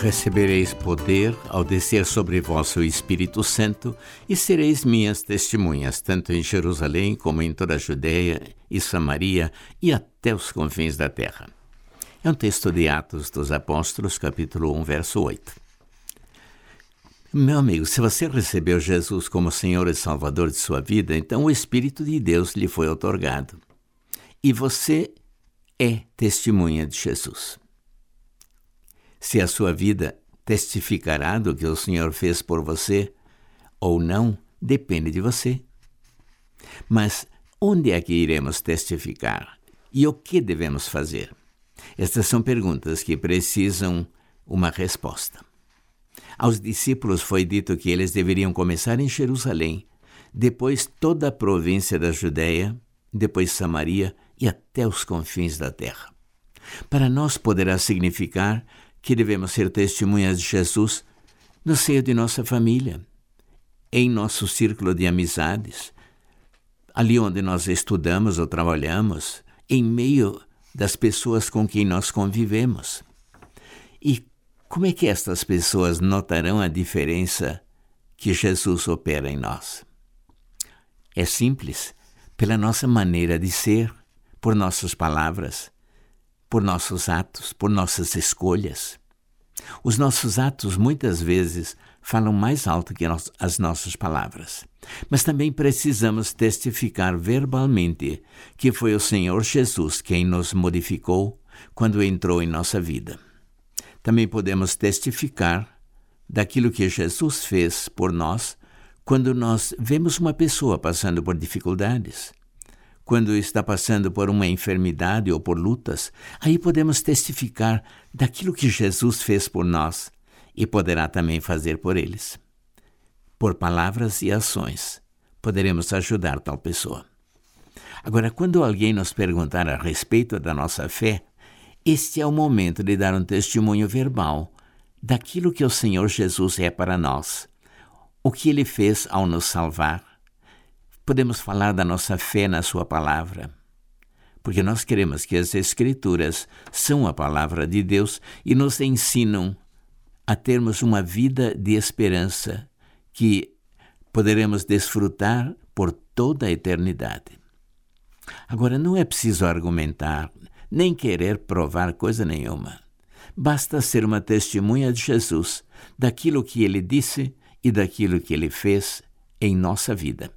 Recebereis poder ao descer sobre vós o Espírito Santo e sereis minhas testemunhas, tanto em Jerusalém como em toda a Judéia e Samaria e até os confins da terra. É um texto de Atos dos Apóstolos, capítulo 1, verso 8. Meu amigo, se você recebeu Jesus como Senhor e Salvador de sua vida, então o Espírito de Deus lhe foi otorgado. E você é testemunha de Jesus se a sua vida testificará do que o Senhor fez por você ou não, depende de você. Mas onde é que iremos testificar? E o que devemos fazer? Estas são perguntas que precisam uma resposta. Aos discípulos foi dito que eles deveriam começar em Jerusalém, depois toda a província da Judéia, depois Samaria e até os confins da terra. Para nós poderá significar que devemos ser testemunhas de Jesus no seio de nossa família, em nosso círculo de amizades, ali onde nós estudamos ou trabalhamos, em meio das pessoas com quem nós convivemos. E como é que estas pessoas notarão a diferença que Jesus opera em nós? É simples, pela nossa maneira de ser, por nossas palavras, por nossos atos, por nossas escolhas. Os nossos atos muitas vezes falam mais alto que as nossas palavras. Mas também precisamos testificar verbalmente que foi o Senhor Jesus quem nos modificou quando entrou em nossa vida. Também podemos testificar daquilo que Jesus fez por nós quando nós vemos uma pessoa passando por dificuldades quando está passando por uma enfermidade ou por lutas, aí podemos testificar daquilo que Jesus fez por nós e poderá também fazer por eles. Por palavras e ações, poderemos ajudar tal pessoa. Agora, quando alguém nos perguntar a respeito da nossa fé, este é o momento de dar um testemunho verbal daquilo que o Senhor Jesus é para nós, o que ele fez ao nos salvar podemos falar da nossa fé na Sua palavra. Porque nós queremos que as Escrituras são a palavra de Deus e nos ensinam a termos uma vida de esperança que poderemos desfrutar por toda a eternidade. Agora, não é preciso argumentar, nem querer provar coisa nenhuma. Basta ser uma testemunha de Jesus, daquilo que ele disse e daquilo que ele fez em nossa vida